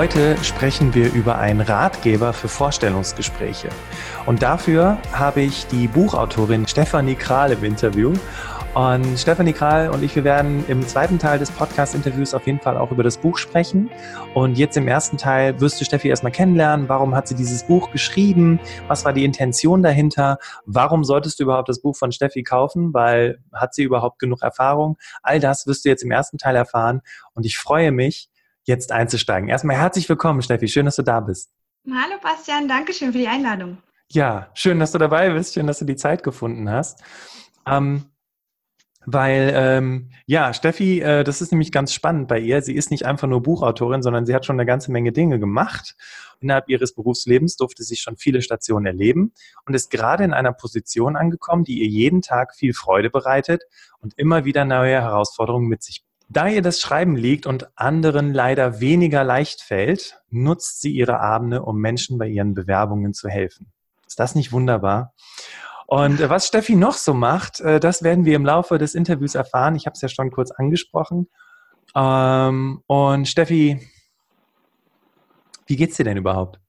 Heute sprechen wir über einen Ratgeber für Vorstellungsgespräche. Und dafür habe ich die Buchautorin Stefanie Kral im Interview. Und Stefanie Kral und ich, wir werden im zweiten Teil des Podcast-Interviews auf jeden Fall auch über das Buch sprechen. Und jetzt im ersten Teil wirst du Steffi erstmal kennenlernen. Warum hat sie dieses Buch geschrieben? Was war die Intention dahinter? Warum solltest du überhaupt das Buch von Steffi kaufen? Weil hat sie überhaupt genug Erfahrung? All das wirst du jetzt im ersten Teil erfahren. Und ich freue mich, jetzt einzusteigen. Erstmal herzlich willkommen, Steffi. Schön, dass du da bist. Hallo Bastian, danke schön für die Einladung. Ja, schön, dass du dabei bist. Schön, dass du die Zeit gefunden hast. Ähm, weil, ähm, ja, Steffi, äh, das ist nämlich ganz spannend bei ihr. Sie ist nicht einfach nur Buchautorin, sondern sie hat schon eine ganze Menge Dinge gemacht. Innerhalb ihres Berufslebens durfte sie schon viele Stationen erleben und ist gerade in einer Position angekommen, die ihr jeden Tag viel Freude bereitet und immer wieder neue Herausforderungen mit sich da ihr das Schreiben liegt und anderen leider weniger leicht fällt, nutzt sie ihre Abende, um Menschen bei ihren Bewerbungen zu helfen. Ist das nicht wunderbar? Und äh, was Steffi noch so macht, äh, das werden wir im Laufe des Interviews erfahren. Ich habe es ja schon kurz angesprochen. Ähm, und Steffi, wie geht's dir denn überhaupt?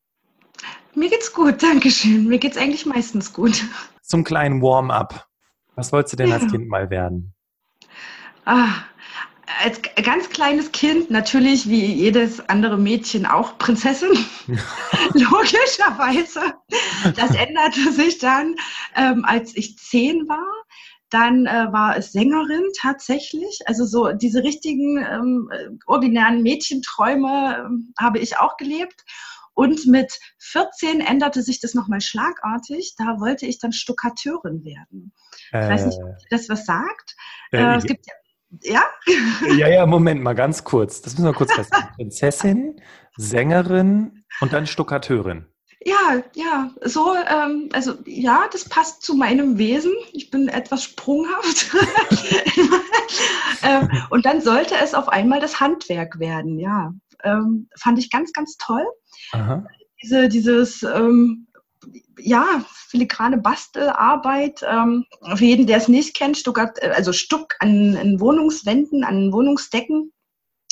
Mir geht's gut, danke schön. Mir geht's eigentlich meistens gut. Zum kleinen Warm-up. Was wolltest du denn ja. als Kind mal werden? Ah, als ganz kleines Kind natürlich wie jedes andere Mädchen auch Prinzessin, logischerweise. Das änderte sich dann, ähm, als ich zehn war. Dann äh, war es Sängerin tatsächlich. Also so diese richtigen ähm, ordinären Mädchenträume ähm, habe ich auch gelebt. Und mit 14 änderte sich das nochmal schlagartig. Da wollte ich dann Stuckateurin werden. Ich äh, weiß nicht, ob das was sagt. Äh, äh es gibt ja ja? Ja, ja, Moment mal, ganz kurz. Das müssen wir kurz feststellen. Prinzessin, Sängerin und dann Stuckateurin. Ja, ja, so, ähm, also ja, das passt zu meinem Wesen. Ich bin etwas sprunghaft. ähm, und dann sollte es auf einmal das Handwerk werden, ja. Ähm, fand ich ganz, ganz toll. Aha. Diese, dieses ähm, ja, filigrane Bastelarbeit. Ähm, für jeden, der es nicht kennt, Stuckert, äh, also Stuck an, an Wohnungswänden, an Wohnungsdecken.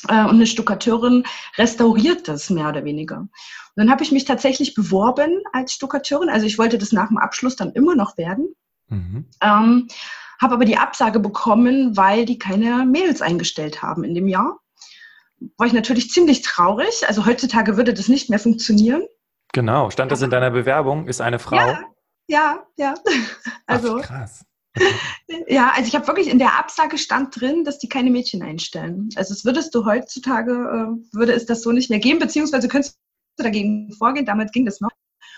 Äh, und eine Stuckateurin restauriert das mehr oder weniger. Und dann habe ich mich tatsächlich beworben als Stuckateurin. Also ich wollte das nach dem Abschluss dann immer noch werden. Mhm. Ähm, habe aber die Absage bekommen, weil die keine Mädels eingestellt haben in dem Jahr. War ich natürlich ziemlich traurig. Also heutzutage würde das nicht mehr funktionieren. Genau, stand das in deiner Bewerbung? Ist eine Frau? Ja, ja. ja. Also, Ach, krass. Ja, also ich habe wirklich in der Absage stand drin, dass die keine Mädchen einstellen. Also es würdest du heutzutage, äh, würde es das so nicht mehr geben, beziehungsweise könntest du dagegen vorgehen, damals ging das noch.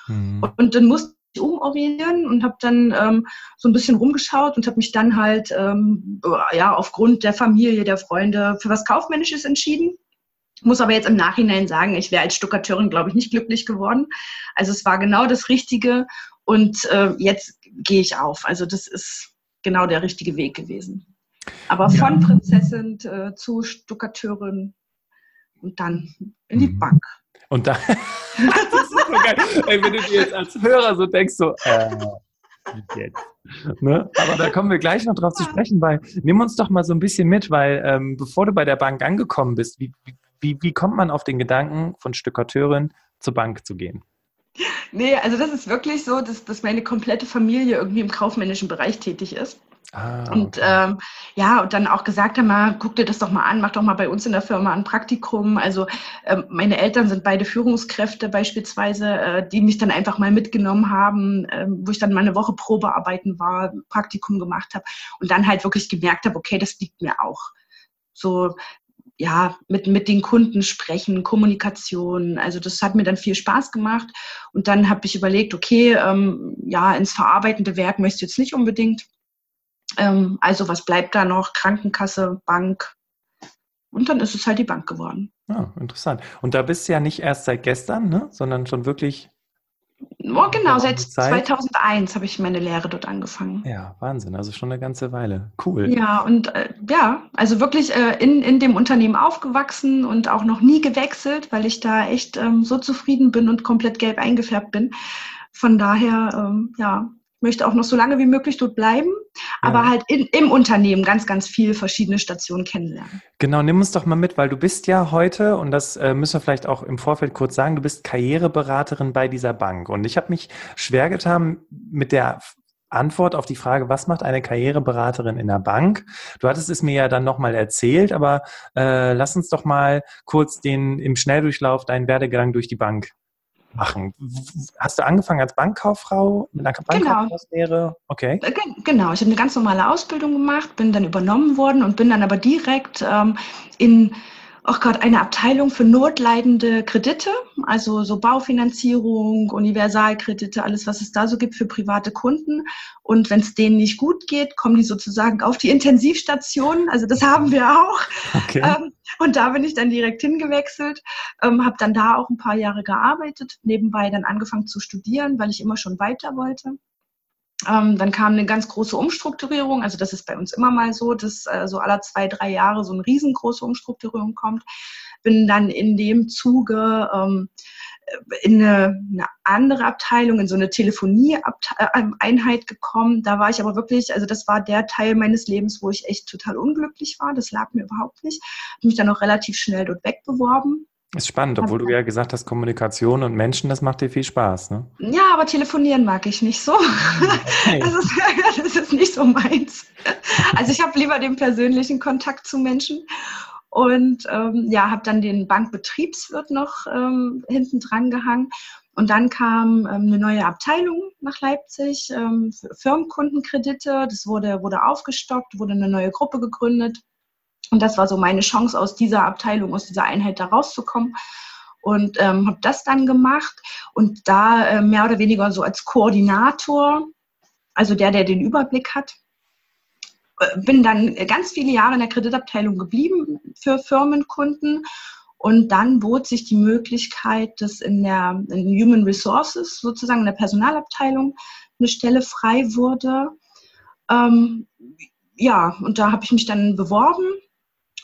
Mhm. Und dann musste ich umorientieren und habe dann ähm, so ein bisschen rumgeschaut und habe mich dann halt ähm, ja aufgrund der Familie, der Freunde für was Kaufmännisches entschieden. Muss aber jetzt im Nachhinein sagen, ich wäre als Stuckateurin, glaube ich, nicht glücklich geworden. Also es war genau das Richtige und äh, jetzt gehe ich auf. Also das ist genau der richtige Weg gewesen. Aber ja. von Prinzessin äh, zu Stuckateurin und dann in die mhm. Bank. Und dann, das ist so geil. Ey, wenn du dir jetzt als Hörer so denkst, so, äh, jetzt. Ne? Aber da kommen wir gleich noch drauf zu sprechen, weil nimm uns doch mal so ein bisschen mit, weil ähm, bevor du bei der Bank angekommen bist, wie, wie, wie, wie kommt man auf den Gedanken, von Stuckateurin zur Bank zu gehen? Nee, also das ist wirklich so, dass, dass meine komplette Familie irgendwie im kaufmännischen Bereich tätig ist. Ah, okay. Und ähm, ja, und dann auch gesagt haben, mal, guck dir das doch mal an, mach doch mal bei uns in der Firma ein Praktikum. Also ähm, meine Eltern sind beide Führungskräfte beispielsweise, äh, die mich dann einfach mal mitgenommen haben, äh, wo ich dann mal eine Woche Probearbeiten war, Praktikum gemacht habe und dann halt wirklich gemerkt habe, okay, das liegt mir auch. So, ja, mit, mit den Kunden sprechen, Kommunikation. Also das hat mir dann viel Spaß gemacht. Und dann habe ich überlegt, okay, ähm, ja, ins verarbeitende Werk möchte ich jetzt nicht unbedingt. Ähm, also was bleibt da noch? Krankenkasse, Bank. Und dann ist es halt die Bank geworden. Ah, interessant. Und da bist du ja nicht erst seit gestern, ne? sondern schon wirklich Oh, genau, seit 2001 habe ich meine Lehre dort angefangen. Ja, Wahnsinn, also schon eine ganze Weile. Cool. Ja, und äh, ja, also wirklich äh, in, in dem Unternehmen aufgewachsen und auch noch nie gewechselt, weil ich da echt ähm, so zufrieden bin und komplett gelb eingefärbt bin. Von daher, ähm, ja, möchte auch noch so lange wie möglich dort bleiben, ja. aber halt in, im Unternehmen ganz, ganz viele verschiedene Stationen kennenlernen. Genau, nimm uns doch mal mit, weil du bist ja heute, und das äh, müssen wir vielleicht auch im Vorfeld kurz sagen, du bist Karriereberaterin bei dieser Bank. Und ich habe mich schwer getan mit der Antwort auf die Frage, was macht eine Karriereberaterin in der Bank? Du hattest es mir ja dann nochmal erzählt, aber äh, lass uns doch mal kurz den im Schnelldurchlauf deinen Werdegang durch die Bank machen. Hast du angefangen als Bankkauffrau mit einer Bankkauffrauslehre? Genau. Okay. Äh, genau, ich habe eine ganz normale Ausbildung gemacht, bin dann übernommen worden und bin dann aber direkt ähm, in auch gerade eine Abteilung für notleidende Kredite, also so Baufinanzierung, Universalkredite, alles, was es da so gibt für private Kunden. Und wenn es denen nicht gut geht, kommen die sozusagen auf die Intensivstation. Also das haben wir auch. Okay. Ähm, und da bin ich dann direkt hingewechselt, ähm, habe dann da auch ein paar Jahre gearbeitet, nebenbei dann angefangen zu studieren, weil ich immer schon weiter wollte. Ähm, dann kam eine ganz große Umstrukturierung. Also das ist bei uns immer mal so, dass äh, so alle zwei, drei Jahre so eine riesengroße Umstrukturierung kommt. Bin dann in dem Zuge ähm, in eine, eine, andere Abteilung, in so eine Telefonie-Einheit gekommen. Da war ich aber wirklich, also das war der Teil meines Lebens, wo ich echt total unglücklich war. Das lag mir überhaupt nicht. Habe mich dann auch relativ schnell dort wegbeworben. Ist spannend, obwohl du ja gesagt hast, Kommunikation und Menschen, das macht dir viel Spaß, ne? Ja, aber telefonieren mag ich nicht so. Okay. Das, ist, das ist nicht so meins. Also ich habe lieber den persönlichen Kontakt zu Menschen und ähm, ja, habe dann den Bankbetriebswirt noch ähm, hinten dran gehangen. Und dann kam ähm, eine neue Abteilung nach Leipzig, ähm, Firmenkundenkredite. Das wurde, wurde aufgestockt, wurde eine neue Gruppe gegründet. Und das war so meine Chance, aus dieser Abteilung, aus dieser Einheit da rauszukommen. Und ähm, habe das dann gemacht und da äh, mehr oder weniger so als Koordinator, also der, der den Überblick hat, äh, bin dann ganz viele Jahre in der Kreditabteilung geblieben für Firmenkunden. Und dann bot sich die Möglichkeit, dass in der in Human Resources, sozusagen in der Personalabteilung, eine Stelle frei wurde. Ähm, ja, und da habe ich mich dann beworben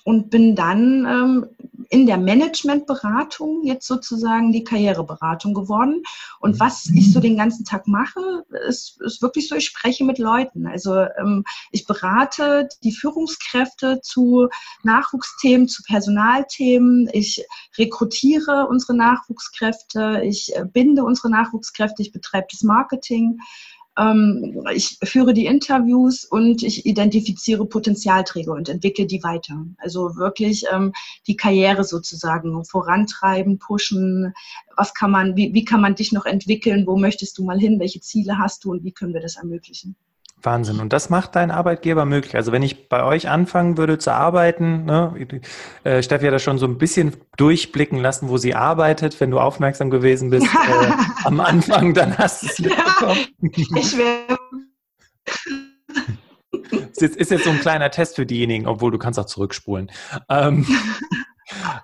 und bin dann ähm, in der Managementberatung jetzt sozusagen die Karriereberatung geworden. Und was ich so den ganzen Tag mache, ist, ist wirklich so, ich spreche mit Leuten. Also ähm, ich berate die Führungskräfte zu Nachwuchsthemen, zu Personalthemen. Ich rekrutiere unsere Nachwuchskräfte, ich äh, binde unsere Nachwuchskräfte, ich betreibe das Marketing. Ähm, ich führe die Interviews und ich identifiziere Potenzialträger und entwickle die weiter. Also wirklich ähm, die Karriere sozusagen vorantreiben, pushen. Was kann man, wie, wie kann man dich noch entwickeln? Wo möchtest du mal hin? Welche Ziele hast du und wie können wir das ermöglichen? Wahnsinn. Und das macht dein Arbeitgeber möglich. Also wenn ich bei euch anfangen würde zu arbeiten, ne, äh, Steffi hat das schon so ein bisschen durchblicken lassen, wo sie arbeitet. Wenn du aufmerksam gewesen bist äh, am Anfang, dann hast du es mitbekommen. Ja, ich wäre. ist, jetzt, ist jetzt so ein kleiner Test für diejenigen, obwohl du kannst auch zurückspulen. Ähm,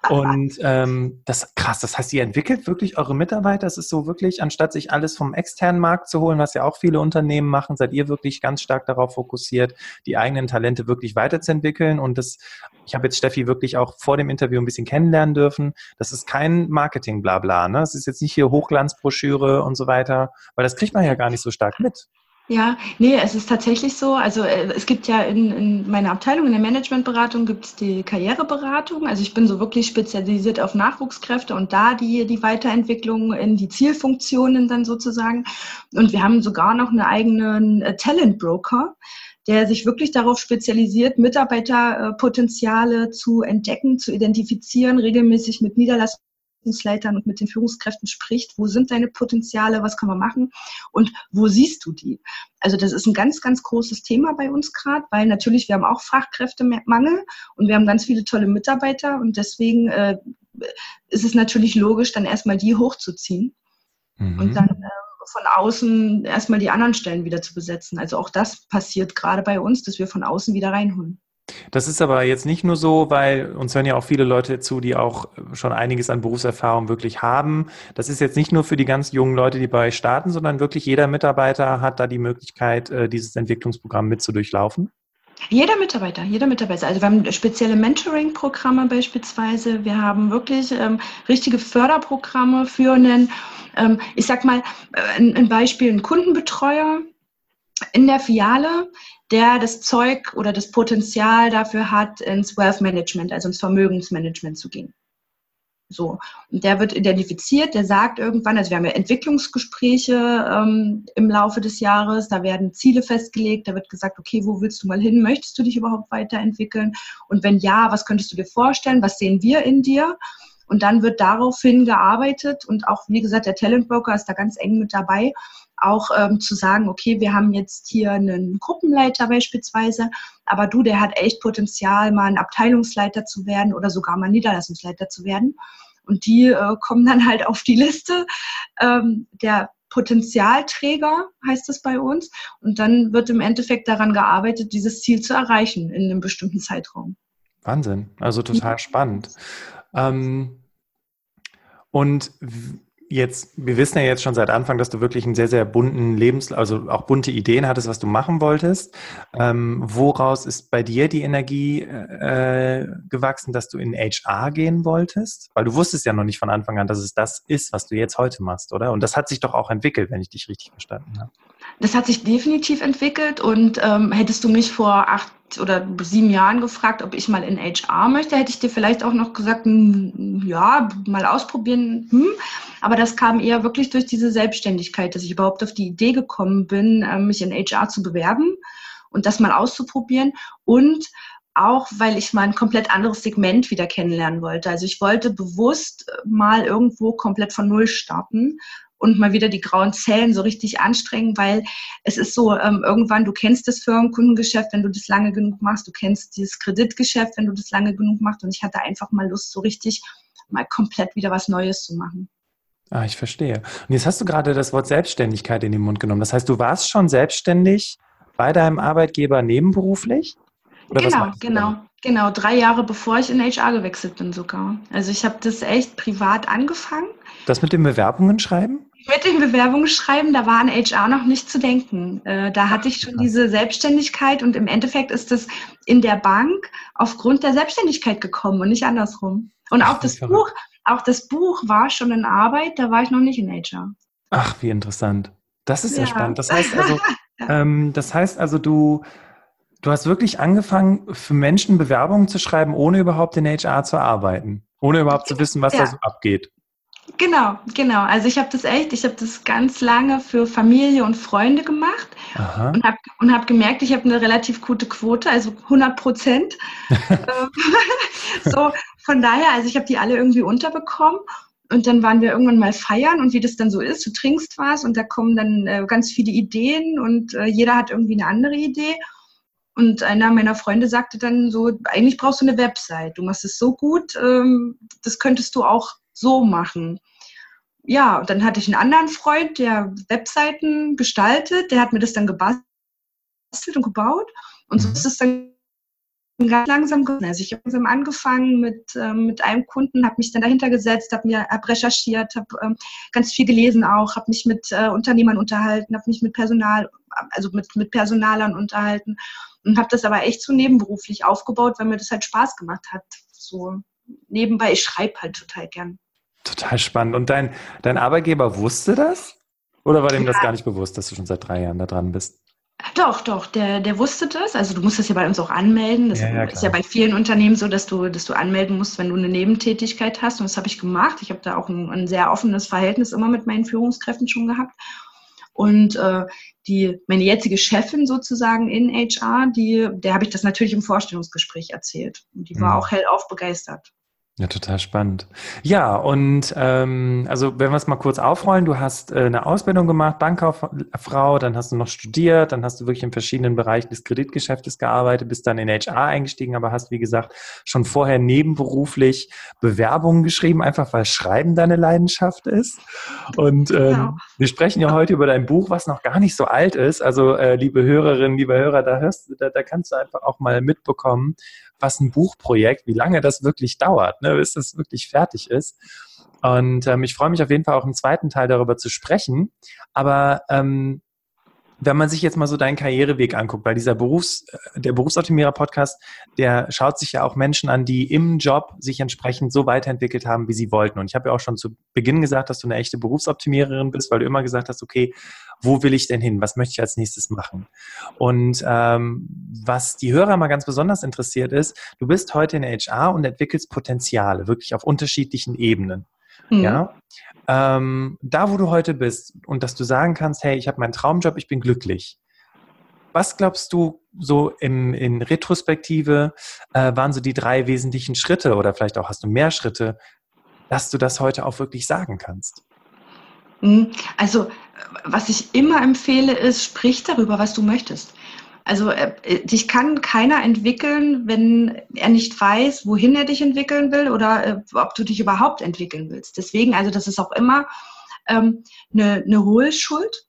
und ähm, das krass, das heißt, ihr entwickelt wirklich eure Mitarbeiter. Es ist so wirklich, anstatt sich alles vom externen Markt zu holen, was ja auch viele Unternehmen machen, seid ihr wirklich ganz stark darauf fokussiert, die eigenen Talente wirklich weiterzuentwickeln. Und das, ich habe jetzt Steffi wirklich auch vor dem Interview ein bisschen kennenlernen dürfen. Das ist kein Marketing-Blabla. Ne? Es ist jetzt nicht hier Hochglanzbroschüre und so weiter, weil das kriegt man ja gar nicht so stark mit. Ja, nee, es ist tatsächlich so. Also äh, es gibt ja in, in meiner Abteilung, in der Managementberatung, gibt es die Karriereberatung. Also ich bin so wirklich spezialisiert auf Nachwuchskräfte und da die, die Weiterentwicklung in die Zielfunktionen dann sozusagen. Und wir haben sogar noch einen eigenen äh, Talent Broker der sich wirklich darauf spezialisiert, Mitarbeiterpotenziale zu entdecken, zu identifizieren, regelmäßig mit Niederlassungen Abteilungsleitern und mit den Führungskräften spricht, wo sind deine Potenziale, was kann man machen und wo siehst du die? Also das ist ein ganz, ganz großes Thema bei uns gerade, weil natürlich wir haben auch Fachkräftemangel und wir haben ganz viele tolle Mitarbeiter und deswegen äh, ist es natürlich logisch, dann erstmal die hochzuziehen mhm. und dann äh, von außen erstmal die anderen Stellen wieder zu besetzen. Also auch das passiert gerade bei uns, dass wir von außen wieder reinholen. Das ist aber jetzt nicht nur so, weil uns hören ja auch viele Leute zu, die auch schon einiges an Berufserfahrung wirklich haben. Das ist jetzt nicht nur für die ganz jungen Leute, die bei euch starten, sondern wirklich jeder Mitarbeiter hat da die Möglichkeit, äh, dieses Entwicklungsprogramm mit zu durchlaufen. Jeder Mitarbeiter, jeder Mitarbeiter. Also wir haben spezielle Mentoring-Programme beispielsweise. Wir haben wirklich ähm, richtige Förderprogramme für einen, ähm, ich sag mal, äh, ein, ein Beispiel, einen Kundenbetreuer in der Filiale, der das Zeug oder das Potenzial dafür hat, ins Wealth Management, also ins Vermögensmanagement zu gehen. So. Und der wird identifiziert, der sagt irgendwann, also wir haben ja Entwicklungsgespräche ähm, im Laufe des Jahres, da werden Ziele festgelegt, da wird gesagt, okay, wo willst du mal hin? Möchtest du dich überhaupt weiterentwickeln? Und wenn ja, was könntest du dir vorstellen? Was sehen wir in dir? Und dann wird daraufhin gearbeitet und auch, wie gesagt, der Talent Broker ist da ganz eng mit dabei, auch ähm, zu sagen, okay, wir haben jetzt hier einen Gruppenleiter beispielsweise, aber du, der hat echt Potenzial, mal ein Abteilungsleiter zu werden oder sogar mal Niederlassungsleiter zu werden. Und die äh, kommen dann halt auf die Liste ähm, der Potenzialträger, heißt es bei uns. Und dann wird im Endeffekt daran gearbeitet, dieses Ziel zu erreichen in einem bestimmten Zeitraum. Wahnsinn, also total spannend. Ähm, und jetzt, wir wissen ja jetzt schon seit Anfang, dass du wirklich einen sehr, sehr bunten Lebens, also auch bunte Ideen hattest, was du machen wolltest. Ähm, woraus ist bei dir die Energie äh, gewachsen, dass du in HR gehen wolltest? Weil du wusstest ja noch nicht von Anfang an, dass es das ist, was du jetzt heute machst, oder? Und das hat sich doch auch entwickelt, wenn ich dich richtig verstanden habe. Das hat sich definitiv entwickelt und ähm, hättest du mich vor acht oder sieben Jahren gefragt, ob ich mal in HR möchte, hätte ich dir vielleicht auch noch gesagt, hm, ja, mal ausprobieren. Hm. Aber das kam eher wirklich durch diese Selbstständigkeit, dass ich überhaupt auf die Idee gekommen bin, äh, mich in HR zu bewerben und das mal auszuprobieren. Und auch, weil ich mal ein komplett anderes Segment wieder kennenlernen wollte. Also ich wollte bewusst mal irgendwo komplett von Null starten und mal wieder die grauen Zellen so richtig anstrengen, weil es ist so, ähm, irgendwann, du kennst das Firmenkundengeschäft, wenn du das lange genug machst, du kennst dieses Kreditgeschäft, wenn du das lange genug machst und ich hatte einfach mal Lust, so richtig mal komplett wieder was Neues zu machen. Ah, ich verstehe. Und jetzt hast du gerade das Wort Selbstständigkeit in den Mund genommen. Das heißt, du warst schon selbstständig bei deinem Arbeitgeber nebenberuflich? Oder genau, genau, genau. Drei Jahre bevor ich in HR gewechselt bin sogar. Also ich habe das echt privat angefangen. Das mit den Bewerbungen schreiben? Mit dem Bewerbungsschreiben, da war an HR noch nicht zu denken. Äh, da hatte ich schon diese Selbstständigkeit und im Endeffekt ist es in der Bank aufgrund der Selbstständigkeit gekommen und nicht andersrum. Und auch das Buch, auch das Buch war schon in Arbeit, da war ich noch nicht in HR. Ach, wie interessant. Das ist ja, ja spannend. Das heißt also, ähm, das heißt also, du, du hast wirklich angefangen, für Menschen Bewerbungen zu schreiben, ohne überhaupt in HR zu arbeiten, ohne überhaupt zu wissen, was ja. da so abgeht. Genau, genau. Also ich habe das echt, ich habe das ganz lange für Familie und Freunde gemacht Aha. und habe und hab gemerkt, ich habe eine relativ gute Quote, also 100 Prozent. Ähm, so, von daher, also ich habe die alle irgendwie unterbekommen und dann waren wir irgendwann mal feiern und wie das dann so ist, du trinkst was und da kommen dann äh, ganz viele Ideen und äh, jeder hat irgendwie eine andere Idee. Und einer meiner Freunde sagte dann so, eigentlich brauchst du eine Website. Du machst es so gut, ähm, das könntest du auch so machen. Ja, und dann hatte ich einen anderen Freund, der Webseiten gestaltet, der hat mir das dann gebastelt und gebaut. Und so mhm. ist es dann ganz langsam Also ich habe langsam angefangen mit, ähm, mit einem Kunden, habe mich dann dahinter gesetzt, habe mir hab recherchiert, habe ähm, ganz viel gelesen auch, habe mich mit äh, Unternehmern unterhalten, habe mich mit Personal, also mit, mit Personalern unterhalten und habe das aber echt so nebenberuflich aufgebaut, weil mir das halt Spaß gemacht hat. So nebenbei, ich schreibe halt total gern. Total spannend. Und dein, dein Arbeitgeber wusste das? Oder war dem ja. das gar nicht bewusst, dass du schon seit drei Jahren da dran bist? Doch, doch, der, der wusste das. Also du musst das ja bei uns auch anmelden. Das ja, ja, ist ja bei vielen Unternehmen so, dass du, dass du anmelden musst, wenn du eine Nebentätigkeit hast. Und das habe ich gemacht. Ich habe da auch ein, ein, sehr offenes Verhältnis immer mit meinen Führungskräften schon gehabt. Und äh, die, meine jetzige Chefin sozusagen in HR, die, der habe ich das natürlich im Vorstellungsgespräch erzählt. Und die war mhm. auch hellauf begeistert. Ja, total spannend. Ja, und ähm, also wenn wir es mal kurz aufrollen, du hast äh, eine Ausbildung gemacht, Bankkauffrau, dann hast du noch studiert, dann hast du wirklich in verschiedenen Bereichen des Kreditgeschäftes gearbeitet, bist dann in HR eingestiegen, aber hast, wie gesagt, schon vorher nebenberuflich Bewerbungen geschrieben, einfach weil Schreiben deine Leidenschaft ist. Und ähm, genau. wir sprechen ja heute über dein Buch, was noch gar nicht so alt ist. Also, äh, liebe Hörerinnen, liebe Hörer, da hörst da, da kannst du einfach auch mal mitbekommen, was ein Buchprojekt, wie lange das wirklich dauert, ne, bis das wirklich fertig ist. Und ähm, ich freue mich auf jeden Fall auch im zweiten Teil darüber zu sprechen. Aber ähm, wenn man sich jetzt mal so deinen Karriereweg anguckt, weil dieser Berufs, der Berufsoptimierer-Podcast, der schaut sich ja auch Menschen an, die im Job sich entsprechend so weiterentwickelt haben, wie sie wollten. Und ich habe ja auch schon zu Beginn gesagt, dass du eine echte Berufsoptimiererin bist, weil du immer gesagt hast, okay, wo will ich denn hin? Was möchte ich als nächstes machen? Und ähm, was die Hörer mal ganz besonders interessiert ist, du bist heute in HR und entwickelst Potenziale, wirklich auf unterschiedlichen Ebenen. Mhm. Ja, ähm, da, wo du heute bist und dass du sagen kannst, hey, ich habe meinen Traumjob, ich bin glücklich. Was glaubst du, so im, in Retrospektive äh, waren so die drei wesentlichen Schritte oder vielleicht auch hast du mehr Schritte, dass du das heute auch wirklich sagen kannst? Mhm. Also, was ich immer empfehle, ist, sprich darüber, was du möchtest. Also äh, dich kann keiner entwickeln, wenn er nicht weiß, wohin er dich entwickeln will oder äh, ob du dich überhaupt entwickeln willst. Deswegen, also das ist auch immer ähm, eine, eine Hohlschuld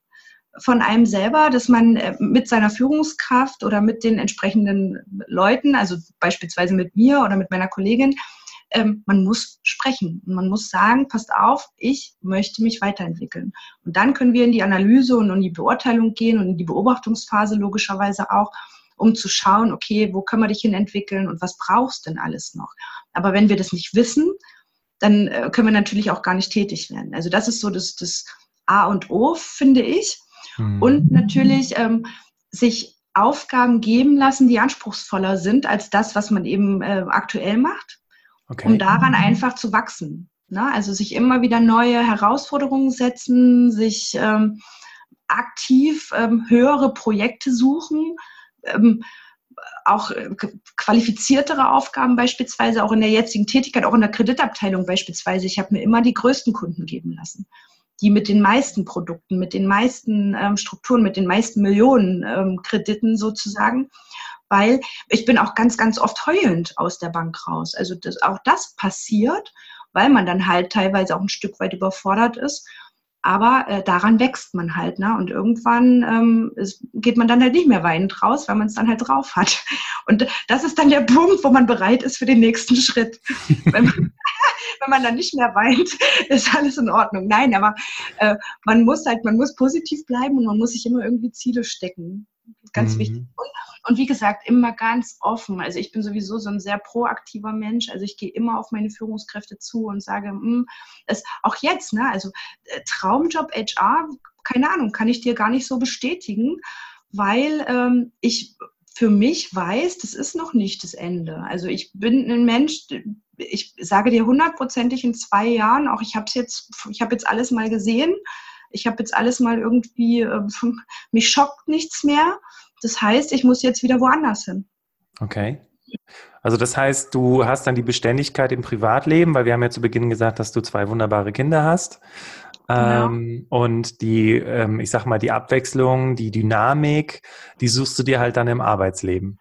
von einem selber, dass man äh, mit seiner Führungskraft oder mit den entsprechenden Leuten, also beispielsweise mit mir oder mit meiner Kollegin, ähm, man muss sprechen und man muss sagen, passt auf, ich möchte mich weiterentwickeln. Und dann können wir in die Analyse und in die Beurteilung gehen und in die Beobachtungsphase logischerweise auch, um zu schauen, okay, wo können wir dich hin entwickeln und was brauchst denn alles noch? Aber wenn wir das nicht wissen, dann äh, können wir natürlich auch gar nicht tätig werden. Also das ist so das, das A und O, finde ich. Mhm. Und natürlich ähm, sich Aufgaben geben lassen, die anspruchsvoller sind als das, was man eben äh, aktuell macht okay. um daran einfach zu wachsen. Ne? Also sich immer wieder neue Herausforderungen setzen, sich ähm, aktiv ähm, höhere Projekte suchen, ähm, auch äh, qualifiziertere Aufgaben beispielsweise, auch in der jetzigen Tätigkeit, auch in der Kreditabteilung beispielsweise. Ich habe mir immer die größten Kunden geben lassen, die mit den meisten Produkten, mit den meisten ähm, Strukturen, mit den meisten Millionen ähm, Krediten sozusagen weil ich bin auch ganz, ganz oft heulend aus der Bank raus. Also das, auch das passiert, weil man dann halt teilweise auch ein Stück weit überfordert ist. Aber äh, daran wächst man halt, ne? Und irgendwann ähm, ist, geht man dann halt nicht mehr weinend raus, weil man es dann halt drauf hat. Und das ist dann der Punkt, wo man bereit ist für den nächsten Schritt. wenn, man, wenn man dann nicht mehr weint, ist alles in Ordnung. Nein, aber äh, man muss halt, man muss positiv bleiben und man muss sich immer irgendwie Ziele stecken. Ganz mhm. wichtig. Und, und wie gesagt, immer ganz offen. Also ich bin sowieso so ein sehr proaktiver Mensch. Also ich gehe immer auf meine Führungskräfte zu und sage, mh, hm, es, auch jetzt, ne, also äh, Traumjob HR, keine Ahnung, kann ich dir gar nicht so bestätigen, weil ähm, ich für mich weiß, das ist noch nicht das Ende. Also ich bin ein Mensch, ich sage dir hundertprozentig in zwei Jahren, auch ich habe jetzt, ich habe jetzt alles mal gesehen, ich habe jetzt alles mal irgendwie, äh, mich schockt nichts mehr. Das heißt, ich muss jetzt wieder woanders hin. Okay. Also das heißt, du hast dann die Beständigkeit im Privatleben, weil wir haben ja zu Beginn gesagt, dass du zwei wunderbare Kinder hast. Genau. Ähm, und die, ähm, ich sag mal, die Abwechslung, die Dynamik, die suchst du dir halt dann im Arbeitsleben.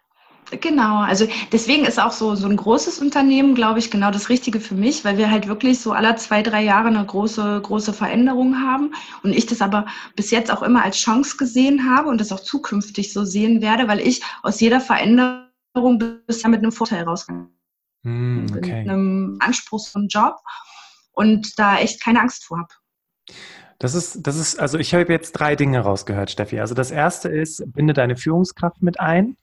Genau, also deswegen ist auch so, so ein großes Unternehmen, glaube ich, genau das Richtige für mich, weil wir halt wirklich so alle zwei, drei Jahre eine große, große Veränderung haben und ich das aber bis jetzt auch immer als Chance gesehen habe und das auch zukünftig so sehen werde, weil ich aus jeder Veränderung bisher mit einem Vorteil rausgegangen mm, okay. mit einem anspruchsvollen Job und da echt keine Angst vor habe. Das ist, das ist, also ich habe jetzt drei Dinge rausgehört, Steffi. Also das erste ist, binde deine Führungskraft mit ein.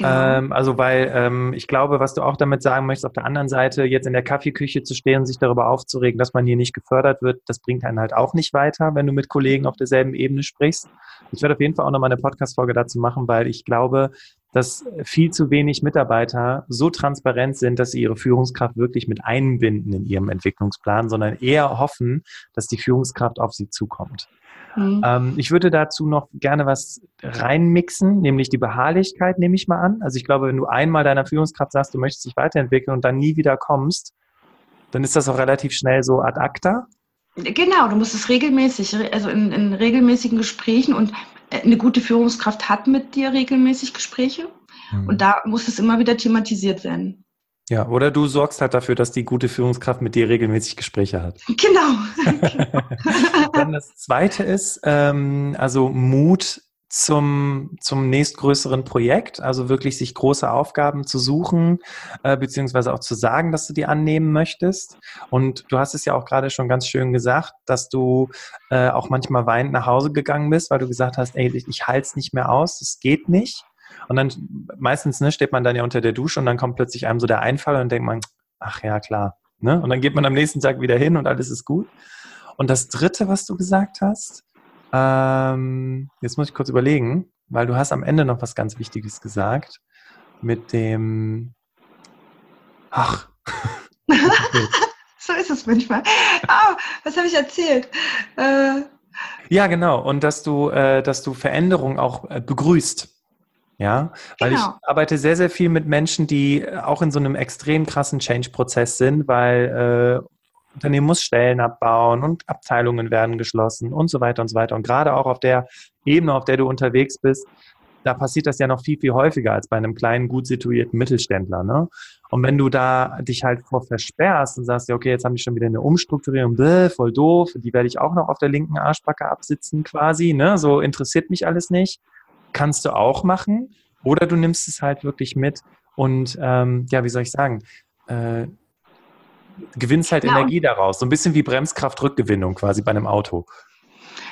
Genau. Ähm, also weil ähm, ich glaube, was du auch damit sagen möchtest, auf der anderen Seite jetzt in der Kaffeeküche zu stehen und sich darüber aufzuregen, dass man hier nicht gefördert wird, das bringt einen halt auch nicht weiter, wenn du mit Kollegen auf derselben Ebene sprichst. Ich werde auf jeden Fall auch nochmal eine Podcast-Folge dazu machen, weil ich glaube, dass viel zu wenig Mitarbeiter so transparent sind, dass sie ihre Führungskraft wirklich mit einbinden in ihrem Entwicklungsplan, sondern eher hoffen, dass die Führungskraft auf sie zukommt. Mhm. Ähm, ich würde dazu noch gerne was reinmixen, nämlich die Beharrlichkeit, nehme ich mal an. Also ich glaube, wenn du einmal deiner Führungskraft sagst, du möchtest dich weiterentwickeln und dann nie wieder kommst, Dann ist das auch relativ schnell so ad acta. Genau, du musst es regelmäßig, also in, in regelmäßigen Gesprächen und äh, eine gute Führungskraft hat mit dir regelmäßig Gespräche mhm. und da muss es immer wieder thematisiert werden. Ja, oder du sorgst halt dafür, dass die gute Führungskraft mit dir regelmäßig Gespräche hat. Genau. Dann das zweite ist, ähm, also Mut zum, zum nächstgrößeren Projekt, also wirklich sich große Aufgaben zu suchen, äh, beziehungsweise auch zu sagen, dass du die annehmen möchtest. Und du hast es ja auch gerade schon ganz schön gesagt, dass du äh, auch manchmal weinend nach Hause gegangen bist, weil du gesagt hast, ey, ich, ich halte es nicht mehr aus, das geht nicht. Und dann meistens ne, steht man dann ja unter der Dusche und dann kommt plötzlich einem so der Einfall und denkt man, ach ja, klar. Ne? Und dann geht man am nächsten Tag wieder hin und alles ist gut. Und das Dritte, was du gesagt hast, ähm, jetzt muss ich kurz überlegen, weil du hast am Ende noch was ganz Wichtiges gesagt mit dem. Ach. so ist es manchmal. Ah, was habe ich erzählt? Äh, ja, genau. Und dass du, äh, dass du Veränderung auch äh, begrüßt. Ja, weil genau. ich arbeite sehr, sehr viel mit Menschen, die auch in so einem extrem krassen Change-Prozess sind, weil äh, Unternehmen muss Stellen abbauen und Abteilungen werden geschlossen und so weiter und so weiter. Und gerade auch auf der Ebene, auf der du unterwegs bist, da passiert das ja noch viel, viel häufiger als bei einem kleinen, gut situierten Mittelständler. Ne? Und wenn du da dich halt vor versperrst und sagst, ja, okay, jetzt haben die schon wieder eine Umstrukturierung, bäh, voll doof, die werde ich auch noch auf der linken Arschbacke absitzen quasi, ne? so interessiert mich alles nicht, kannst du auch machen. Oder du nimmst es halt wirklich mit und, ähm, ja, wie soll ich sagen, äh, gewinnst halt ja, Energie daraus. So ein bisschen wie Bremskraftrückgewinnung quasi bei einem Auto.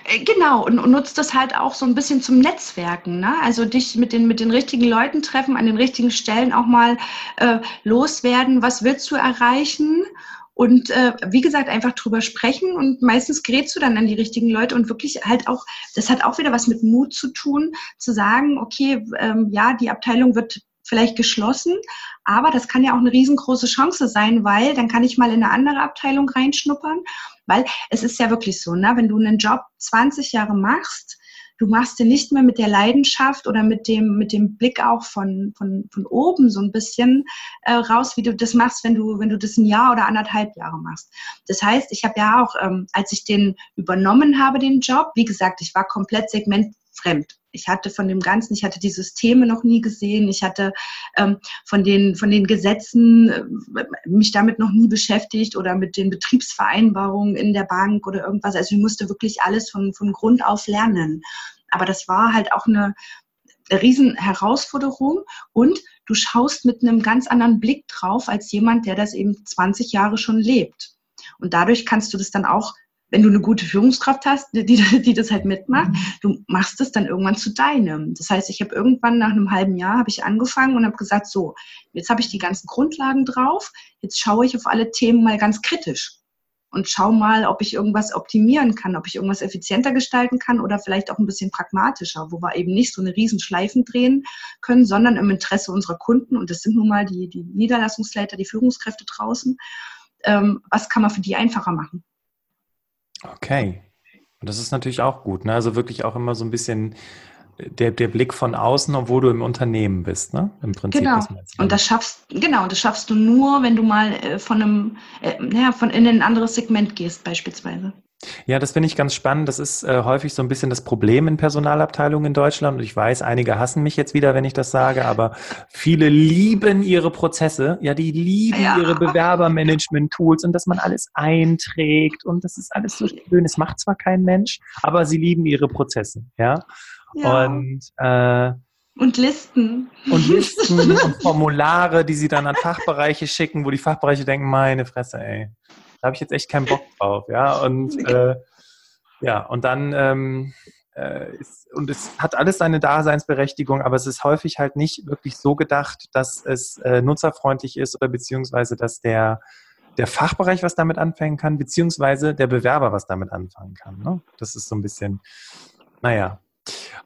Äh, genau, und, und, nutzt das halt auch so ein bisschen zum Netzwerken. Ne? Also dich mit den, mit den richtigen Leuten treffen, an den richtigen Stellen auch mal äh, loswerden. Was willst du erreichen? Und äh, wie gesagt, einfach drüber sprechen und meistens gerätst du dann an die richtigen Leute und wirklich halt auch, das hat auch wieder was mit Mut zu tun, zu sagen, okay, ähm, ja, die Abteilung wird vielleicht geschlossen, aber das kann ja auch eine riesengroße Chance sein, weil dann kann ich mal in eine andere Abteilung reinschnuppern, weil es ist ja wirklich so, ne, wenn du einen Job 20 Jahre machst, du machst den nicht mehr mit der Leidenschaft oder mit dem, mit dem Blick auch von, von, von oben so ein bisschen äh, raus, wie du das machst, wenn du, wenn du das ein Jahr oder anderthalb Jahre machst. Das heißt, ich habe ja auch, ähm, als ich den übernommen habe, den Job, wie gesagt, ich war komplett segmentfremd. Ich hatte von dem Ganzen, ich hatte die Systeme noch nie gesehen, ich hatte ähm, von, den, von den Gesetzen äh, mich damit noch nie beschäftigt oder mit den Betriebsvereinbarungen in der Bank oder irgendwas. Also ich musste wirklich alles von, von Grund auf lernen. Aber das war halt auch eine, eine riesen Herausforderung und du schaust mit einem ganz anderen Blick drauf als jemand, der das eben 20 Jahre schon lebt. Und dadurch kannst du das dann auch wenn du eine gute Führungskraft hast, die, die das halt mitmacht, mhm. du machst es dann irgendwann zu deinem. Das heißt, ich habe irgendwann nach einem halben Jahr habe ich angefangen und habe gesagt, so, jetzt habe ich die ganzen Grundlagen drauf, jetzt schaue ich auf alle Themen mal ganz kritisch und schau mal, ob ich irgendwas optimieren kann, ob ich irgendwas effizienter gestalten kann oder vielleicht auch ein bisschen pragmatischer, wo wir eben nicht so eine riesen Schleifen drehen können, sondern im Interesse unserer Kunden, und das sind nun mal die, die Niederlassungsleiter, die Führungskräfte draußen, ähm, was kann man für die einfacher machen? Okay. Und das ist natürlich auch gut. Ne? Also wirklich auch immer so ein bisschen der, der Blick von außen, obwohl du im Unternehmen bist, ne? Im Prinzip. Genau. Und das schaffst, genau, das schaffst du nur, wenn du mal äh, von einem, äh, ja, von in ein anderes Segment gehst, beispielsweise. Ja, das finde ich ganz spannend. Das ist äh, häufig so ein bisschen das Problem in Personalabteilungen in Deutschland. Und ich weiß, einige hassen mich jetzt wieder, wenn ich das sage, aber viele lieben ihre Prozesse. Ja, die lieben ja. ihre Bewerbermanagement-Tools und dass man alles einträgt und das ist alles so schön. Es macht zwar kein Mensch, aber sie lieben ihre Prozesse. Ja. Ja. Und äh, und Listen. Und Listen und Formulare, die sie dann an Fachbereiche schicken, wo die Fachbereiche denken, meine Fresse, ey. Da habe ich jetzt echt keinen Bock drauf, ja. Und äh, ja, und dann ähm, äh, ist, und es hat alles seine Daseinsberechtigung, aber es ist häufig halt nicht wirklich so gedacht, dass es äh, nutzerfreundlich ist oder beziehungsweise dass der der Fachbereich was damit anfangen kann, beziehungsweise der Bewerber was damit anfangen kann. Ne? Das ist so ein bisschen, naja.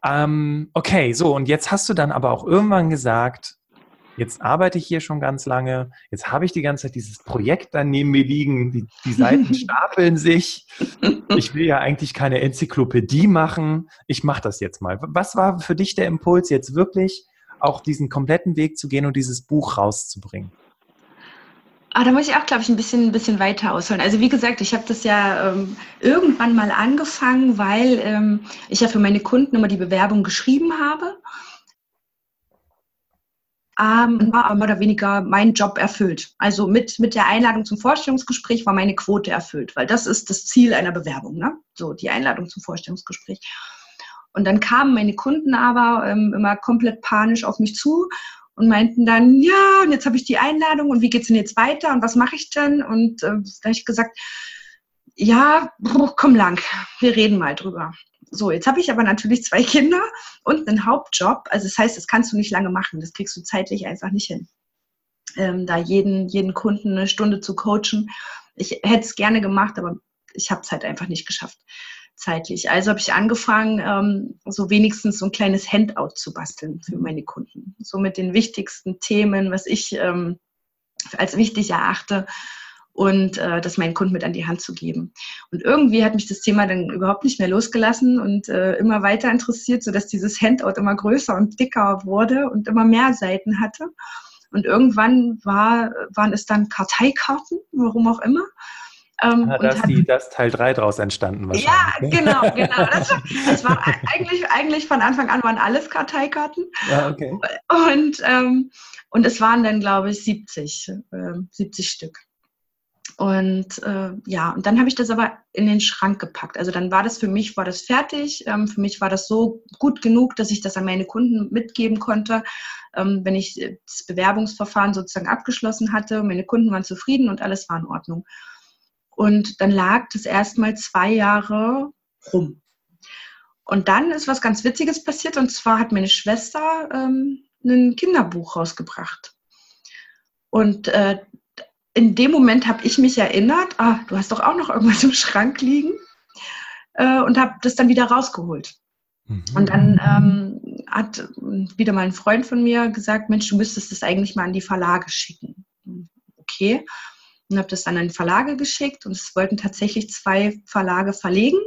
Ähm, okay, so, und jetzt hast du dann aber auch irgendwann gesagt, jetzt arbeite ich hier schon ganz lange, jetzt habe ich die ganze Zeit dieses Projekt dann neben mir liegen, die, die Seiten stapeln sich. Ich will ja eigentlich keine Enzyklopädie machen, ich mache das jetzt mal. Was war für dich der Impuls, jetzt wirklich auch diesen kompletten Weg zu gehen und dieses Buch rauszubringen? Ah, da muss ich auch, glaube ich, ein bisschen, ein bisschen weiter ausholen. Also wie gesagt, ich habe das ja ähm, irgendwann mal angefangen, weil ähm, ich ja für meine Kunden immer die Bewerbung geschrieben habe. Ähm, war mehr oder weniger mein Job erfüllt. Also mit, mit der Einladung zum Vorstellungsgespräch war meine Quote erfüllt, weil das ist das Ziel einer Bewerbung, ne? So die Einladung zum Vorstellungsgespräch. Und dann kamen meine Kunden aber ähm, immer komplett panisch auf mich zu und meinten dann, ja, und jetzt habe ich die Einladung und wie geht es denn jetzt weiter und was mache ich denn? Und äh, dann habe ich gesagt, ja, komm lang, wir reden mal drüber. So, jetzt habe ich aber natürlich zwei Kinder und einen Hauptjob. Also das heißt, das kannst du nicht lange machen. Das kriegst du zeitlich einfach nicht hin. Ähm, da jeden, jeden Kunden eine Stunde zu coachen. Ich hätte es gerne gemacht, aber ich habe es halt einfach nicht geschafft zeitlich. Also habe ich angefangen, ähm, so wenigstens so ein kleines Handout zu basteln für meine Kunden. So mit den wichtigsten Themen, was ich ähm, als wichtig erachte und äh, das meinen Kunden mit an die Hand zu geben. Und irgendwie hat mich das Thema dann überhaupt nicht mehr losgelassen und äh, immer weiter interessiert, sodass dieses Handout immer größer und dicker wurde und immer mehr Seiten hatte. Und irgendwann war, waren es dann Karteikarten, warum auch immer. Ähm, ah, da ist die, das Teil 3 draus entstanden wahrscheinlich. Ja, genau, genau. Das, das war eigentlich, eigentlich von Anfang an waren alles Karteikarten. Ja, okay. Und, ähm, und es waren dann, glaube ich, 70, äh, 70 Stück. Und äh, ja, und dann habe ich das aber in den Schrank gepackt. Also dann war das für mich, war das fertig. Ähm, für mich war das so gut genug, dass ich das an meine Kunden mitgeben konnte, ähm, wenn ich das Bewerbungsverfahren sozusagen abgeschlossen hatte. Meine Kunden waren zufrieden und alles war in Ordnung. Und dann lag das erstmal zwei Jahre rum. Und dann ist was ganz Witziges passiert. Und zwar hat meine Schwester ähm, ein Kinderbuch rausgebracht. Und äh, in dem Moment habe ich mich erinnert, ah, du hast doch auch noch irgendwas im Schrank liegen. Äh, und habe das dann wieder rausgeholt. Mhm. Und dann ähm, hat wieder mal ein Freund von mir gesagt, Mensch, du müsstest das eigentlich mal an die Verlage schicken. Okay und habe das dann an Verlage geschickt und es wollten tatsächlich zwei Verlage verlegen.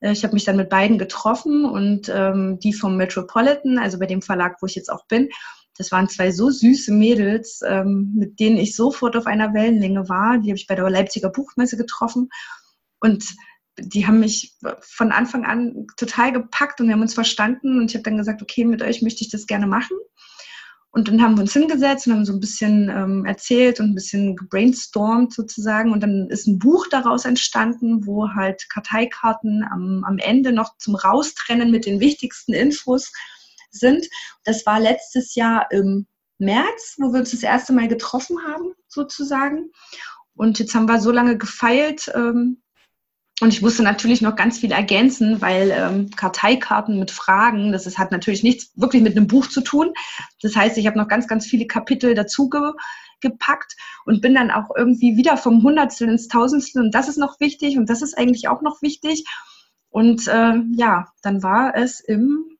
Äh, ich habe mich dann mit beiden getroffen und ähm, die vom Metropolitan, also bei dem Verlag, wo ich jetzt auch bin, das waren zwei so süße Mädels, ähm, mit denen ich sofort auf einer Wellenlänge war. Die habe ich bei der Leipziger Buchmesse getroffen und die haben mich von Anfang an total gepackt und wir haben uns verstanden und ich habe dann gesagt, okay, mit euch möchte ich das gerne machen. Und dann haben wir uns hingesetzt und haben so ein bisschen ähm, erzählt und ein bisschen gebrainstormt sozusagen. Und dann ist ein Buch daraus entstanden, wo halt Karteikarten am, am Ende noch zum Raustrennen mit den wichtigsten Infos sind. Das war letztes Jahr im März, wo wir uns das erste Mal getroffen haben, sozusagen. Und jetzt haben wir so lange gefeilt, ähm, und ich musste natürlich noch ganz viel ergänzen, weil ähm, Karteikarten mit Fragen, das ist, hat natürlich nichts wirklich mit einem Buch zu tun. Das heißt, ich habe noch ganz, ganz viele Kapitel dazu ge gepackt und bin dann auch irgendwie wieder vom Hundertstel ins Tausendstel und das ist noch wichtig und das ist eigentlich auch noch wichtig. Und äh, ja, dann war es im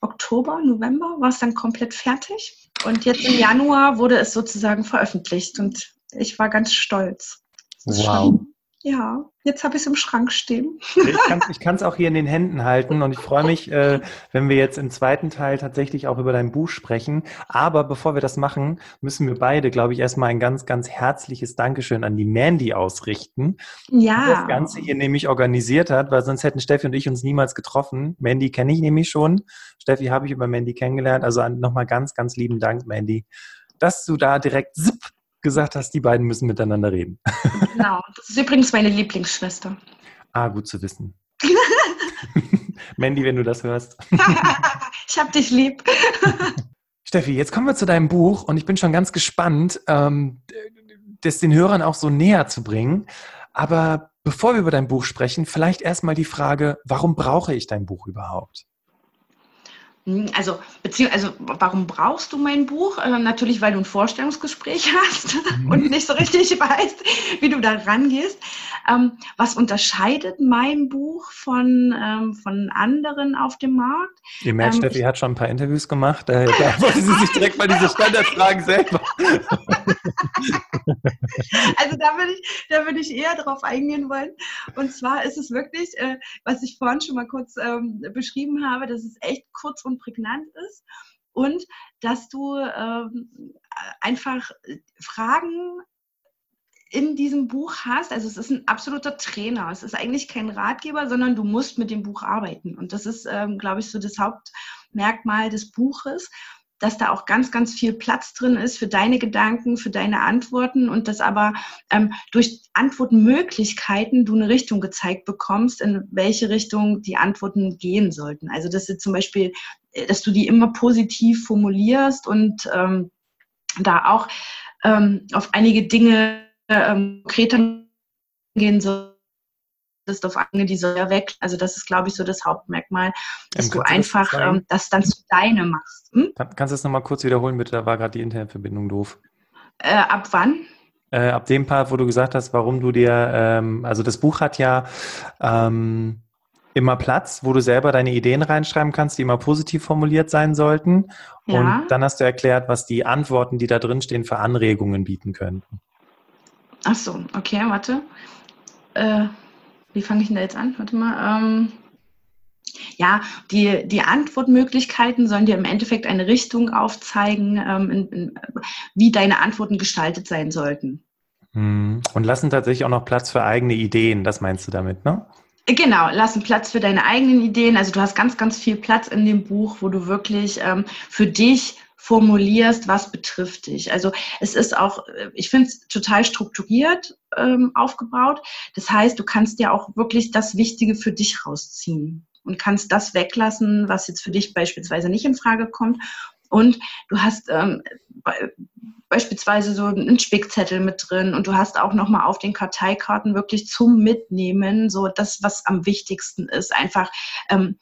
Oktober, November, war es dann komplett fertig. Und jetzt im Januar wurde es sozusagen veröffentlicht und ich war ganz stolz. Wow. Schon, ja, jetzt habe ich es im Schrank stehen. Ich kann es auch hier in den Händen halten und ich freue mich, äh, wenn wir jetzt im zweiten Teil tatsächlich auch über dein Buch sprechen. Aber bevor wir das machen, müssen wir beide, glaube ich, erstmal ein ganz, ganz herzliches Dankeschön an die Mandy ausrichten, ja. die das Ganze hier nämlich organisiert hat, weil sonst hätten Steffi und ich uns niemals getroffen. Mandy kenne ich nämlich schon. Steffi habe ich über Mandy kennengelernt. Also nochmal ganz, ganz lieben Dank, Mandy, dass du da direkt zipp gesagt hast, die beiden müssen miteinander reden. Genau, das ist übrigens meine Lieblingsschwester. Ah, gut zu wissen. Mandy, wenn du das hörst. ich hab dich lieb. Steffi, jetzt kommen wir zu deinem Buch und ich bin schon ganz gespannt, ähm, das den Hörern auch so näher zu bringen. Aber bevor wir über dein Buch sprechen, vielleicht erstmal die Frage, warum brauche ich dein Buch überhaupt? Hm, also, also, warum brauchst du mein Buch? Äh, natürlich, weil du ein Vorstellungsgespräch hast mhm. und nicht so richtig weißt, wie du da rangehst. Ähm, was unterscheidet mein Buch von, ähm, von anderen auf dem Markt? Ihr merkt, ähm, Steffi hat schon ein paar Interviews gemacht. Äh, da wollte sie sich direkt mal diese Standardfragen selber. also da würde ich, da würde ich eher drauf eingehen wollen. Und zwar ist es wirklich, äh, was ich vorhin schon mal kurz ähm, beschrieben habe, dass es echt kurz und prägnant ist. und dass du ähm, einfach Fragen in diesem Buch hast, also es ist ein absoluter Trainer. Es ist eigentlich kein Ratgeber, sondern du musst mit dem Buch arbeiten. Und das ist, ähm, glaube ich, so das Hauptmerkmal des Buches, dass da auch ganz, ganz viel Platz drin ist für deine Gedanken, für deine Antworten und dass aber ähm, durch Antwortmöglichkeiten du eine Richtung gezeigt bekommst, in welche Richtung die Antworten gehen sollten. Also dass du zum Beispiel, dass du die immer positiv formulierst und ähm, da auch ähm, auf einige Dinge ähm, konkreter gehen sollst auf Dinge, die so weg. Also das ist, glaube ich, so das Hauptmerkmal, dass ähm, du einfach das, ähm, das dann zu deine machst. Hm? kannst du das nochmal kurz wiederholen, bitte? Da war gerade die Internetverbindung doof. Äh, ab wann? Äh, ab dem Part, wo du gesagt hast, warum du dir, ähm, also das Buch hat ja ähm, immer Platz, wo du selber deine Ideen reinschreiben kannst, die immer positiv formuliert sein sollten. Ja. Und dann hast du erklärt, was die Antworten, die da drin stehen, für Anregungen bieten könnten. Ach so, okay, warte. Äh, wie fange ich denn da jetzt an? Warte mal. Ähm, ja, die, die Antwortmöglichkeiten sollen dir im Endeffekt eine Richtung aufzeigen, ähm, in, in, wie deine Antworten gestaltet sein sollten. Hm. Und lassen tatsächlich auch noch Platz für eigene Ideen, das meinst du damit, ne? Genau, lassen Platz für deine eigenen Ideen. Also du hast ganz, ganz viel Platz in dem Buch, wo du wirklich ähm, für dich formulierst, was betrifft dich. Also es ist auch, äh, ich finde es total strukturiert ähm, aufgebaut. Das heißt, du kannst ja auch wirklich das Wichtige für dich rausziehen und kannst das weglassen, was jetzt für dich beispielsweise nicht in Frage kommt. Und du hast ähm, beispielsweise so einen Spickzettel mit drin und du hast auch nochmal auf den Karteikarten wirklich zum Mitnehmen so das, was am wichtigsten ist, einfach ähm,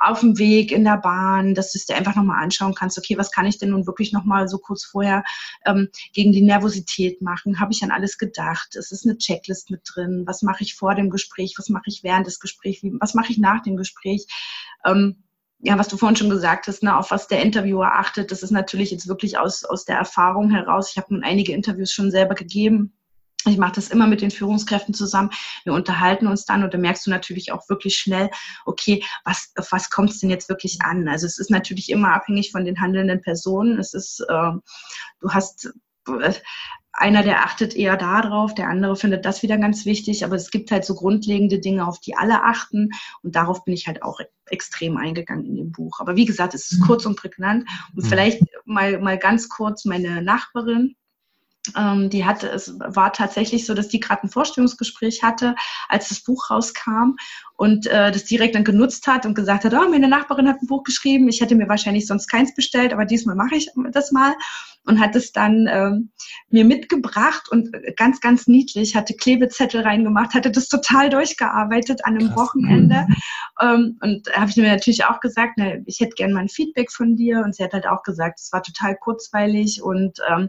auf dem Weg in der Bahn, dass du es dir einfach nochmal anschauen kannst, okay, was kann ich denn nun wirklich nochmal so kurz vorher ähm, gegen die Nervosität machen? Habe ich an alles gedacht? Es ist eine Checklist mit drin. Was mache ich vor dem Gespräch? Was mache ich während des Gesprächs? Was mache ich nach dem Gespräch? Ähm, ja, was du vorhin schon gesagt hast, ne, auf was der Interviewer achtet, das ist natürlich jetzt wirklich aus, aus der Erfahrung heraus. Ich habe nun einige Interviews schon selber gegeben. Ich mache das immer mit den Führungskräften zusammen. Wir unterhalten uns dann und da merkst du natürlich auch wirklich schnell, okay, was, auf was kommt es denn jetzt wirklich an? Also es ist natürlich immer abhängig von den handelnden Personen. Es ist, äh, du hast einer, der achtet eher darauf, der andere findet das wieder ganz wichtig, aber es gibt halt so grundlegende Dinge, auf die alle achten und darauf bin ich halt auch extrem eingegangen in dem Buch. Aber wie gesagt, es ist mhm. kurz und prägnant und mhm. vielleicht mal, mal ganz kurz meine Nachbarin, ähm, die hatte, es war tatsächlich so, dass die gerade ein Vorstellungsgespräch hatte, als das Buch rauskam und äh, das direkt dann genutzt hat und gesagt hat, oh, meine Nachbarin hat ein Buch geschrieben, ich hätte mir wahrscheinlich sonst keins bestellt, aber diesmal mache ich das mal und hat es dann ähm, mir mitgebracht und ganz, ganz niedlich, hatte Klebezettel reingemacht, hatte das total durchgearbeitet an einem Krass. Wochenende ähm, und da habe ich mir natürlich auch gesagt, na, ich hätte gerne mal ein Feedback von dir und sie hat halt auch gesagt, es war total kurzweilig und ähm,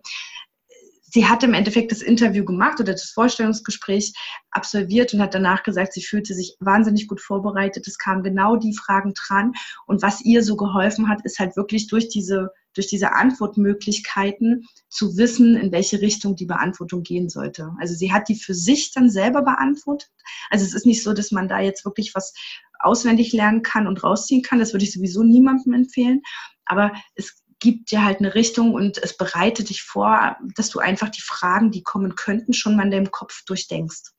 sie hat im Endeffekt das Interview gemacht oder das Vorstellungsgespräch absolviert und hat danach gesagt, sie fühlte sich wahnsinnig gut vorbereitet. Es kamen genau die Fragen dran. Und was ihr so geholfen hat, ist halt wirklich durch diese, durch diese Antwortmöglichkeiten zu wissen, in welche Richtung die Beantwortung gehen sollte. Also sie hat die für sich dann selber beantwortet. Also es ist nicht so, dass man da jetzt wirklich was auswendig lernen kann und rausziehen kann. Das würde ich sowieso niemandem empfehlen. Aber es gibt dir halt eine Richtung und es bereitet dich vor, dass du einfach die Fragen, die kommen könnten, schon mal in deinem Kopf durchdenkst.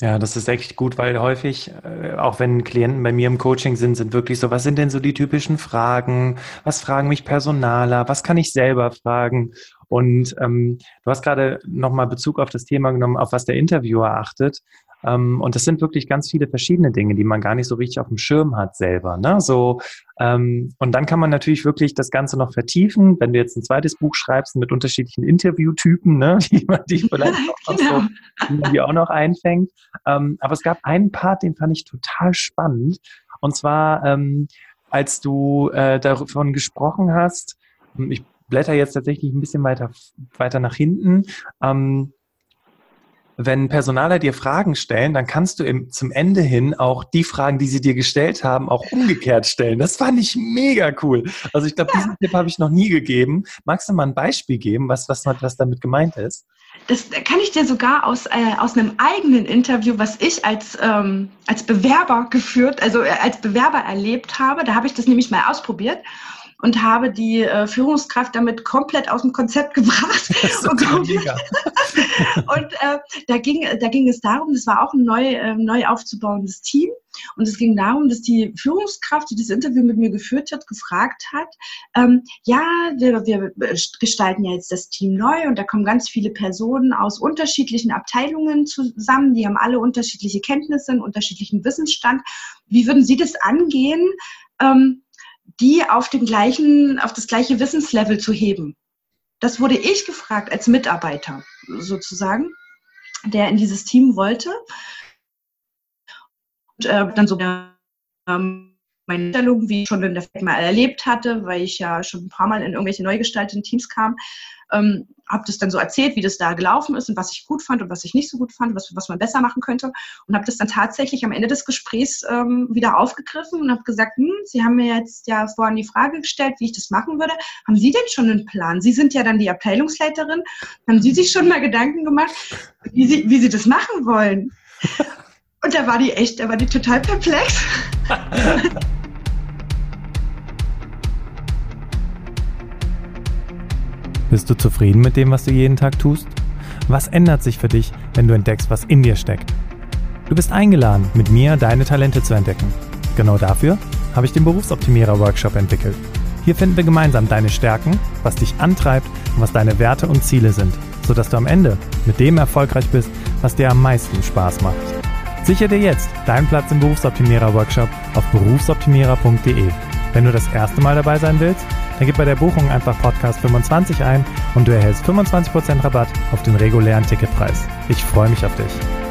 Ja, das ist echt gut, weil häufig, äh, auch wenn Klienten bei mir im Coaching sind, sind wirklich so, was sind denn so die typischen Fragen? Was fragen mich Personaler? Was kann ich selber fragen? Und ähm, du hast gerade nochmal Bezug auf das Thema genommen, auf was der Interviewer achtet. Ähm, und das sind wirklich ganz viele verschiedene Dinge, die man gar nicht so richtig auf dem Schirm hat selber. Ne? So, ähm, und dann kann man natürlich wirklich das Ganze noch vertiefen, wenn du jetzt ein zweites Buch schreibst mit unterschiedlichen Interviewtypen, ne? die man die vielleicht auch, genau. so, die auch noch einfängt. Ähm, aber es gab einen Part, den fand ich total spannend. Und zwar, ähm, als du äh, davon gesprochen hast, ich blätter jetzt tatsächlich ein bisschen weiter, weiter nach hinten. Ähm, wenn Personaler dir Fragen stellen, dann kannst du im, zum Ende hin auch die Fragen, die sie dir gestellt haben, auch umgekehrt stellen. Das fand ich mega cool. Also ich glaube, ja. diesen Tipp habe ich noch nie gegeben. Magst du mal ein Beispiel geben, was, was, was damit gemeint ist? Das kann ich dir sogar aus, äh, aus einem eigenen Interview, was ich als, ähm, als Bewerber geführt, also äh, als Bewerber erlebt habe. Da habe ich das nämlich mal ausprobiert. Und habe die äh, Führungskraft damit komplett aus dem Konzept gebracht. und, und äh, da, ging, da ging es darum, das war auch ein neu, äh, neu aufzubauendes Team. Und es ging darum, dass die Führungskraft, die das Interview mit mir geführt hat, gefragt hat, ähm, ja, wir, wir gestalten ja jetzt das Team neu und da kommen ganz viele Personen aus unterschiedlichen Abteilungen zusammen, die haben alle unterschiedliche Kenntnisse, einen unterschiedlichen Wissensstand. Wie würden Sie das angehen? Ähm, die auf dem gleichen, auf das gleiche Wissenslevel zu heben. Das wurde ich gefragt als Mitarbeiter sozusagen, der in dieses Team wollte. Und äh, dann so ähm, meine Stellung, wie ich schon in der Feld mal erlebt hatte, weil ich ja schon ein paar Mal in irgendwelche neu gestalteten Teams kam, ähm, habe das dann so erzählt, wie das da gelaufen ist und was ich gut fand und was ich nicht so gut fand, was, was man besser machen könnte und habe das dann tatsächlich am Ende des Gesprächs ähm, wieder aufgegriffen und habe gesagt, hm, Sie haben mir jetzt ja vorhin die Frage gestellt, wie ich das machen würde. Haben Sie denn schon einen Plan? Sie sind ja dann die Abteilungsleiterin. Haben Sie sich schon mal Gedanken gemacht, wie Sie, wie Sie das machen wollen? Und da war die echt, da war die total perplex. Bist du zufrieden mit dem, was du jeden Tag tust? Was ändert sich für dich, wenn du entdeckst, was in dir steckt? Du bist eingeladen, mit mir deine Talente zu entdecken. Genau dafür habe ich den Berufsoptimierer Workshop entwickelt. Hier finden wir gemeinsam deine Stärken, was dich antreibt und was deine Werte und Ziele sind, sodass du am Ende mit dem erfolgreich bist, was dir am meisten Spaß macht. Sichere dir jetzt deinen Platz im Berufsoptimierer Workshop auf berufsoptimierer.de. Wenn du das erste Mal dabei sein willst, dann gib bei der Buchung einfach Podcast 25 ein und du erhältst 25% Rabatt auf den regulären Ticketpreis. Ich freue mich auf dich.